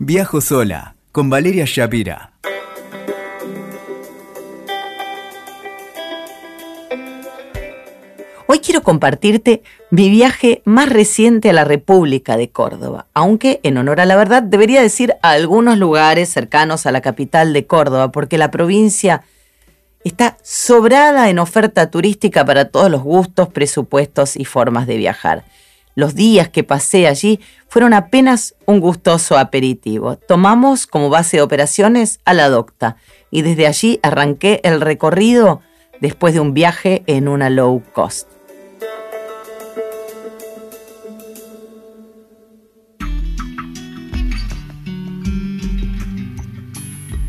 Viajo sola con Valeria Shapira. Hoy quiero compartirte mi viaje más reciente a la República de Córdoba, aunque en honor a la verdad debería decir a algunos lugares cercanos a la capital de Córdoba, porque la provincia está sobrada en oferta turística para todos los gustos, presupuestos y formas de viajar. Los días que pasé allí fueron apenas un gustoso aperitivo. Tomamos como base de operaciones a la docta y desde allí arranqué el recorrido después de un viaje en una low cost.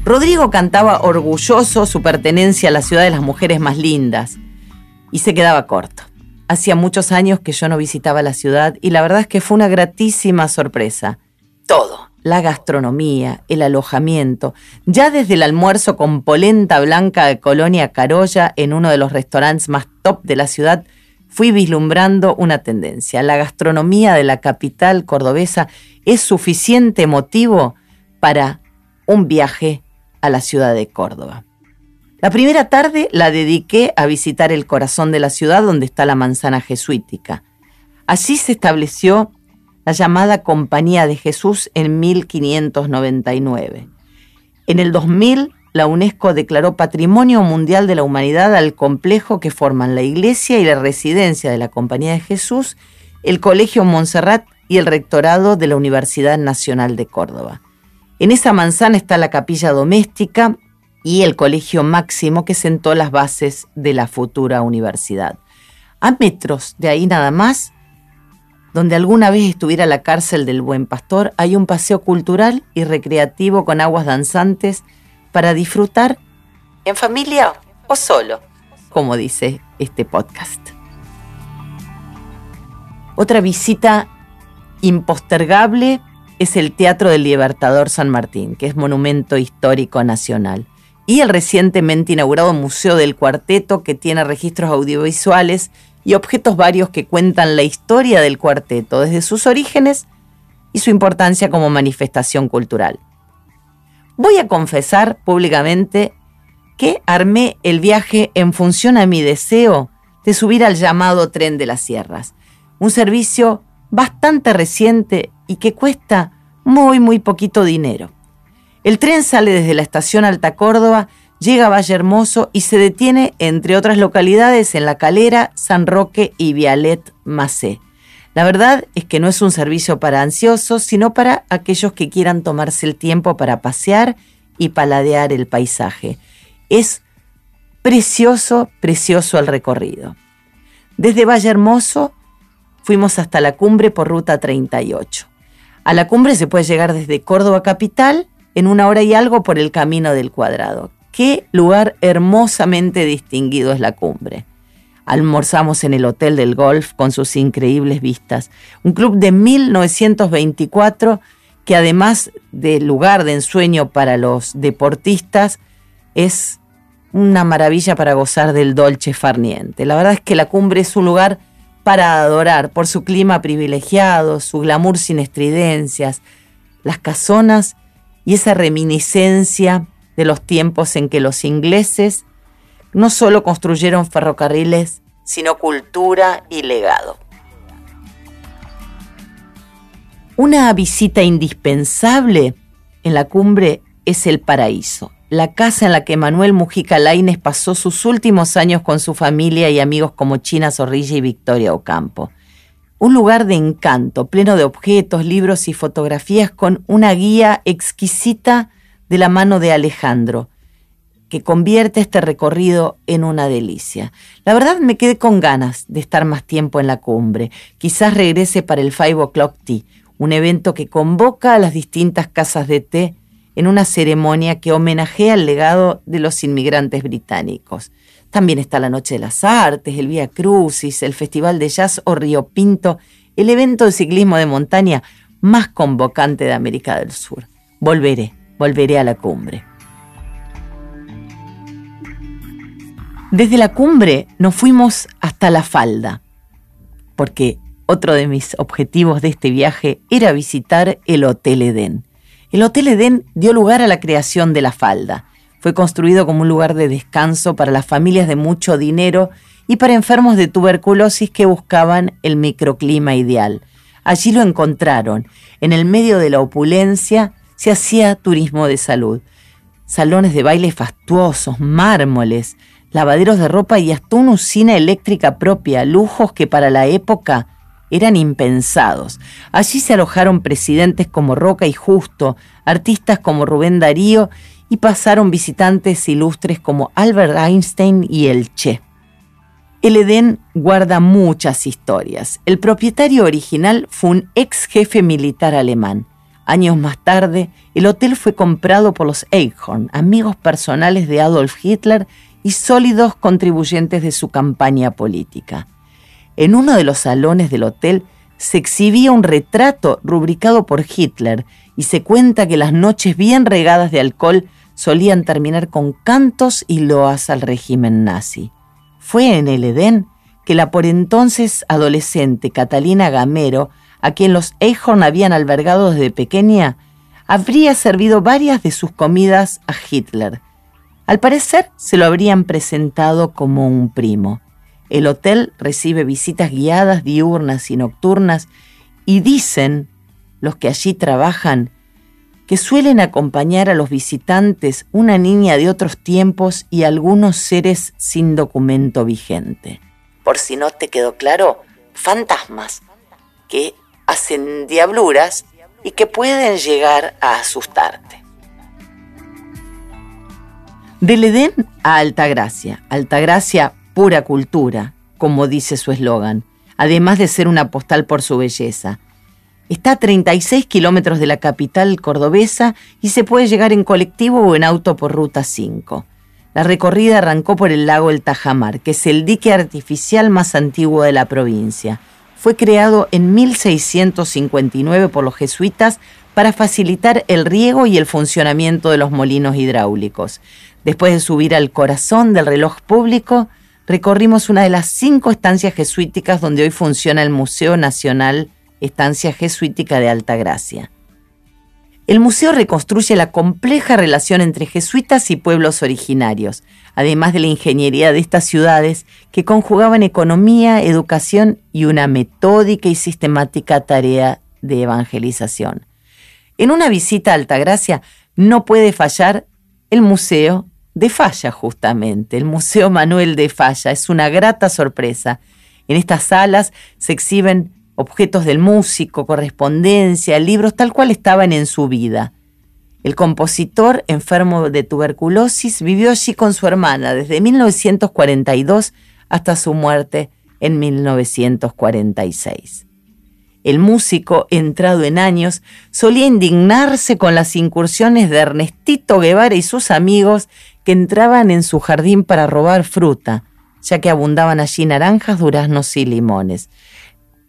Rodrigo cantaba orgulloso su pertenencia a la ciudad de las mujeres más lindas y se quedaba corto. Hacía muchos años que yo no visitaba la ciudad y la verdad es que fue una gratísima sorpresa. Todo, la gastronomía, el alojamiento, ya desde el almuerzo con polenta blanca de Colonia Carolla en uno de los restaurantes más top de la ciudad, fui vislumbrando una tendencia. La gastronomía de la capital cordobesa es suficiente motivo para un viaje a la ciudad de Córdoba. La primera tarde la dediqué a visitar el corazón de la ciudad donde está la manzana jesuítica. Allí se estableció la llamada Compañía de Jesús en 1599. En el 2000, la UNESCO declaró Patrimonio Mundial de la Humanidad al complejo que forman la iglesia y la residencia de la Compañía de Jesús, el Colegio Montserrat y el Rectorado de la Universidad Nacional de Córdoba. En esa manzana está la capilla doméstica y el Colegio Máximo que sentó las bases de la futura universidad. A metros de ahí nada más, donde alguna vez estuviera la cárcel del Buen Pastor, hay un paseo cultural y recreativo con aguas danzantes para disfrutar en familia o solo, como dice este podcast. Otra visita impostergable es el Teatro del Libertador San Martín, que es monumento histórico nacional, y el recientemente inaugurado Museo del Cuarteto, que tiene registros audiovisuales y objetos varios que cuentan la historia del cuarteto, desde sus orígenes y su importancia como manifestación cultural. Voy a confesar públicamente que armé el viaje en función a mi deseo de subir al llamado Tren de las Sierras, un servicio bastante reciente y que cuesta muy, muy poquito dinero. El tren sale desde la estación Alta Córdoba, llega a Valle Hermoso y se detiene, entre otras localidades, en La Calera, San Roque y Vialet Macé. La verdad es que no es un servicio para ansiosos, sino para aquellos que quieran tomarse el tiempo para pasear y paladear el paisaje. Es precioso, precioso el recorrido. Desde Valle Hermoso fuimos hasta la cumbre por ruta 38. A la cumbre se puede llegar desde Córdoba capital en una hora y algo por el Camino del Cuadrado. Qué lugar hermosamente distinguido es la cumbre. Almorzamos en el Hotel del Golf con sus increíbles vistas. Un club de 1924 que además de lugar de ensueño para los deportistas, es una maravilla para gozar del dolce farniente. La verdad es que la cumbre es un lugar para adorar por su clima privilegiado, su glamour sin estridencias, las casonas y esa reminiscencia de los tiempos en que los ingleses no solo construyeron ferrocarriles, sino cultura y legado. Una visita indispensable en la cumbre es el paraíso, la casa en la que Manuel Mujica Laines pasó sus últimos años con su familia y amigos como China Zorrilla y Victoria Ocampo. Un lugar de encanto, pleno de objetos, libros y fotografías con una guía exquisita de la mano de Alejandro, que convierte este recorrido en una delicia. La verdad me quedé con ganas de estar más tiempo en la cumbre. Quizás regrese para el Five O'Clock Tea, un evento que convoca a las distintas casas de té en una ceremonia que homenajea el legado de los inmigrantes británicos. También está la Noche de las Artes, el Vía Crucis, el Festival de Jazz o Río Pinto, el evento de ciclismo de montaña más convocante de América del Sur. Volveré, volveré a la cumbre. Desde la cumbre nos fuimos hasta la falda, porque otro de mis objetivos de este viaje era visitar el Hotel Edén El Hotel Edén dio lugar a la creación de la falda. Fue construido como un lugar de descanso para las familias de mucho dinero y para enfermos de tuberculosis que buscaban el microclima ideal. Allí lo encontraron. En el medio de la opulencia se hacía turismo de salud. Salones de baile fastuosos, mármoles, lavaderos de ropa y hasta una usina eléctrica propia, lujos que para la época eran impensados. Allí se alojaron presidentes como Roca y Justo, artistas como Rubén Darío y pasaron visitantes ilustres como Albert Einstein y el Che. El Edén guarda muchas historias. El propietario original fue un ex jefe militar alemán. Años más tarde, el hotel fue comprado por los Eichhorn, amigos personales de Adolf Hitler y sólidos contribuyentes de su campaña política. En uno de los salones del hotel se exhibía un retrato rubricado por Hitler y se cuenta que las noches bien regadas de alcohol solían terminar con cantos y loas al régimen nazi. Fue en el Edén que la por entonces adolescente Catalina Gamero, a quien los Eichhorn habían albergado desde pequeña, habría servido varias de sus comidas a Hitler. Al parecer se lo habrían presentado como un primo. El hotel recibe visitas guiadas diurnas y nocturnas y dicen los que allí trabajan que suelen acompañar a los visitantes una niña de otros tiempos y algunos seres sin documento vigente. Por si no te quedó claro, fantasmas que hacen diabluras y que pueden llegar a asustarte. Del Edén a Altagracia. Altagracia pura cultura, como dice su eslogan, además de ser una postal por su belleza. Está a 36 kilómetros de la capital cordobesa y se puede llegar en colectivo o en auto por Ruta 5. La recorrida arrancó por el lago El Tajamar, que es el dique artificial más antiguo de la provincia. Fue creado en 1659 por los jesuitas para facilitar el riego y el funcionamiento de los molinos hidráulicos. Después de subir al corazón del reloj público, recorrimos una de las cinco estancias jesuíticas donde hoy funciona el Museo Nacional Estancia Jesuítica de Altagracia. El museo reconstruye la compleja relación entre jesuitas y pueblos originarios, además de la ingeniería de estas ciudades que conjugaban economía, educación y una metódica y sistemática tarea de evangelización. En una visita a Altagracia no puede fallar el museo de Falla, justamente. El Museo Manuel de Falla es una grata sorpresa. En estas salas se exhiben objetos del músico, correspondencia, libros tal cual estaban en su vida. El compositor, enfermo de tuberculosis, vivió allí con su hermana desde 1942 hasta su muerte en 1946. El músico, entrado en años, solía indignarse con las incursiones de Ernestito Guevara y sus amigos que entraban en su jardín para robar fruta, ya que abundaban allí naranjas, duraznos y limones.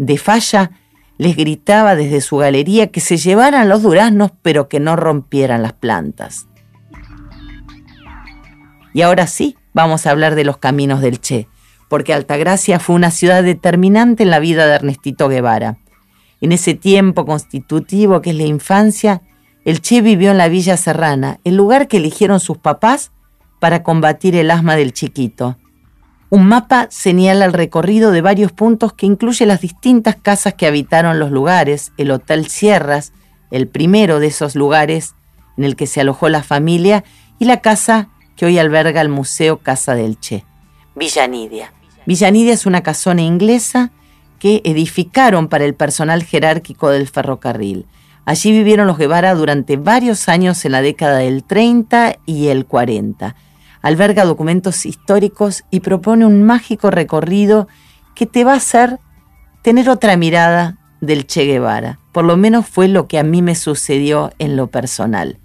De falla les gritaba desde su galería que se llevaran los duraznos pero que no rompieran las plantas. Y ahora sí, vamos a hablar de los caminos del Che, porque Altagracia fue una ciudad determinante en la vida de Ernestito Guevara. En ese tiempo constitutivo que es la infancia, el Che vivió en la Villa Serrana, el lugar que eligieron sus papás para combatir el asma del chiquito. Un mapa señala el recorrido de varios puntos que incluye las distintas casas que habitaron los lugares, el Hotel Sierras, el primero de esos lugares en el que se alojó la familia, y la casa que hoy alberga el Museo Casa del Che. Villanidia. Villanidia es una casona inglesa que edificaron para el personal jerárquico del ferrocarril. Allí vivieron los Guevara durante varios años en la década del 30 y el 40. Alberga documentos históricos y propone un mágico recorrido que te va a hacer tener otra mirada del Che Guevara. Por lo menos fue lo que a mí me sucedió en lo personal.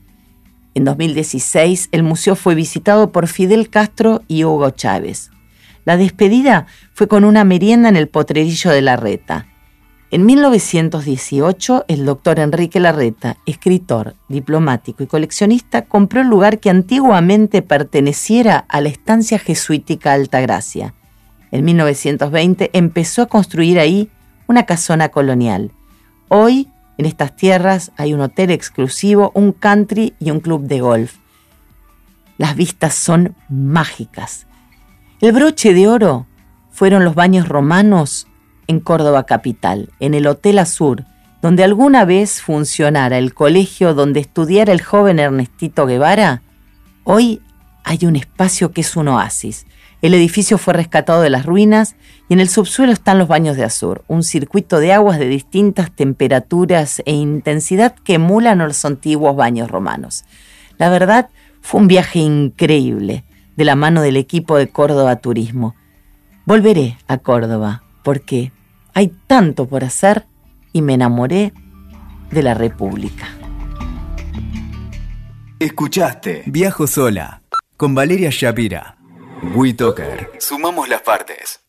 En 2016 el museo fue visitado por Fidel Castro y Hugo Chávez. La despedida fue con una merienda en el potrerillo de la Reta. En 1918, el doctor Enrique Larreta, escritor, diplomático y coleccionista, compró el lugar que antiguamente perteneciera a la estancia jesuítica Altagracia. En 1920 empezó a construir ahí una casona colonial. Hoy En estas tierras hay un hotel exclusivo, un country y un club de golf. Las vistas son mágicas. El broche de oro fueron los baños romanos en Córdoba capital, en el Hotel Azur, donde alguna vez funcionara el colegio donde estudiara el joven Ernestito Guevara, hoy hay un espacio que es un oasis. El edificio fue rescatado de las ruinas y en el subsuelo están los baños de Azur, un circuito de aguas de distintas temperaturas e intensidad que emulan los antiguos baños romanos. La verdad, fue un viaje increíble de la mano del equipo de Córdoba Turismo. Volveré a Córdoba porque hay tanto por hacer y me enamoré de la República. Escuchaste Viajo sola con Valeria Shapira. WeToker. Sumamos las partes.